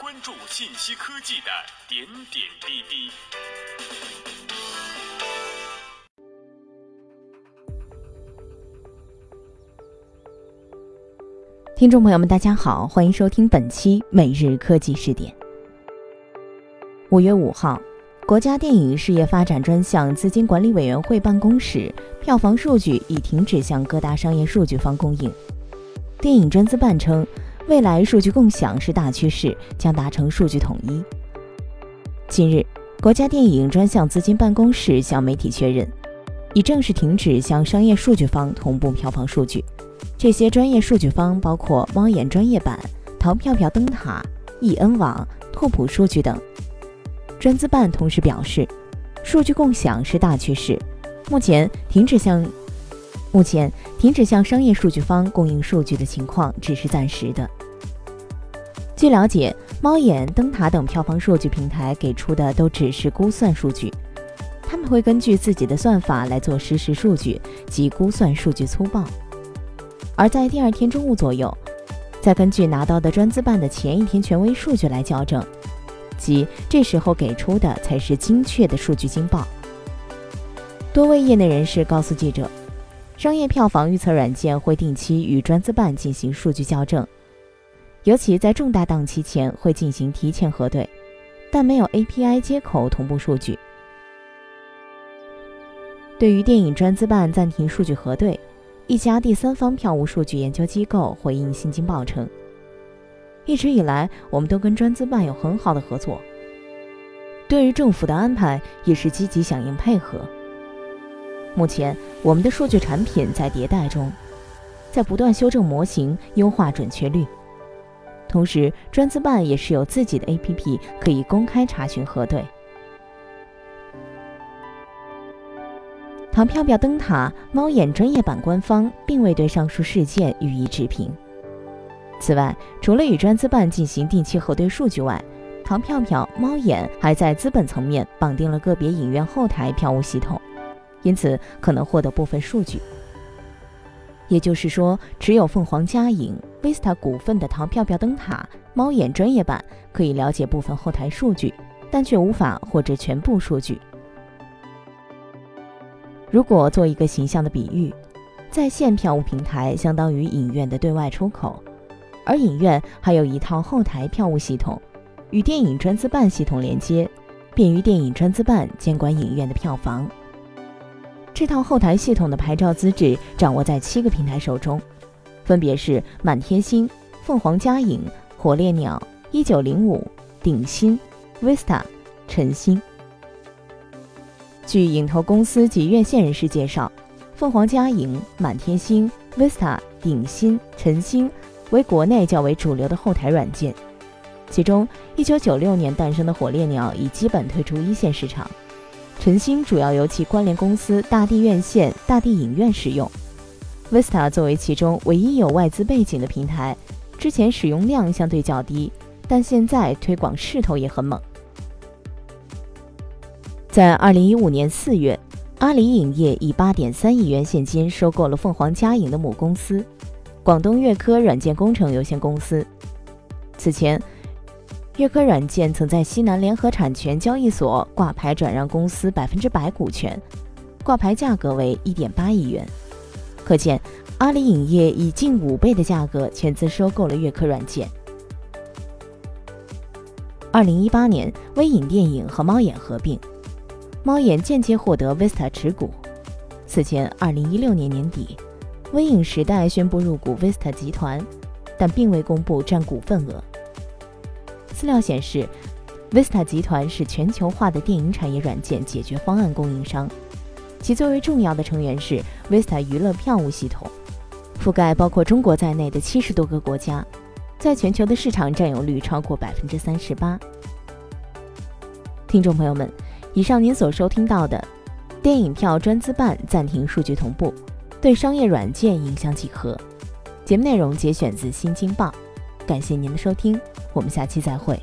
关注信息科技的点点滴滴。听众朋友们，大家好，欢迎收听本期每日科技视点。五月五号，国家电影事业发展专项资金管理委员会办公室票房数据已停止向各大商业数据方供应。电影专资办称。未来数据共享是大趋势，将达成数据统一。近日，国家电影专项资金办公室向媒体确认，已正式停止向商业数据方同步票房数据。这些专业数据方包括猫眼专业版、淘票票灯塔、易恩网、拓普数据等。专资办同时表示，数据共享是大趋势，目前停止向。目前停止向商业数据方供应数据的情况只是暂时的。据了解，猫眼、灯塔等票房数据平台给出的都只是估算数据，他们会根据自己的算法来做实时数据及估算数据粗暴，而在第二天中午左右，再根据拿到的专资办的前一天权威数据来校正，即这时候给出的才是精确的数据惊报。多位业内人士告诉记者。商业票房预测软件会定期与专资办进行数据校正，尤其在重大档期前会进行提前核对，但没有 API 接口同步数据。对于电影专资办暂停数据核对，一家第三方票务数据研究机构回应《新京报》称：“一直以来，我们都跟专资办有很好的合作，对于政府的安排也是积极响应配合。”目前，我们的数据产品在迭代中，在不断修正模型，优化准确率。同时，专资办也是有自己的 APP 可以公开查询核对。淘票票灯塔、猫眼专业版官方并未对上述事件予以置评。此外，除了与专资办进行定期核对数据外，淘票票、猫眼还在资本层面绑定了个别影院后台票务系统。因此，可能获得部分数据。也就是说，持有凤凰嘉影、Vista 股份的淘票票灯塔、猫眼专业版可以了解部分后台数据，但却无法获知全部数据。如果做一个形象的比喻，在线票务平台相当于影院的对外出口，而影院还有一套后台票务系统，与电影专资办系统连接，便于电影专资办监管影院的票房。这套后台系统的牌照资质掌握在七个平台手中，分别是满天星、凤凰嘉影、火烈鸟、一九零五、鼎新、Vista、晨星。据影投公司及院线人士介绍，凤凰嘉影、满天星、Vista、鼎新、晨星为国内较为主流的后台软件，其中一九九六年诞生的火烈鸟已基本退出一线市场。晨星主要由其关联公司大地院线、大地影院使用。Vista 作为其中唯一有外资背景的平台，之前使用量相对较低，但现在推广势头也很猛。在2015年4月，阿里影业以8.3亿元现金收购了凤凰嘉影的母公司广东粤科软件工程有限公司。此前。悦科软件曾在西南联合产权交易所挂牌转让公司百分之百股权，挂牌价格为一点八亿元。可见，阿里影业以近五倍的价格全资收购了悦科软件。二零一八年，微影电影和猫眼合并，猫眼间接获得 Vista 持股。此前，二零一六年年底，微影时代宣布入股 Vista 集团，但并未公布占股份额。资料显示，Vista 集团是全球化的电影产业软件解决方案供应商，其最为重要的成员是 Vista 娱乐票务系统，覆盖包括中国在内的七十多个国家，在全球的市场占有率超过百分之三十八。听众朋友们，以上您所收听到的，电影票专资办暂停数据同步，对商业软件影响几何？节目内容节选自《新京报》。感谢您的收听，我们下期再会。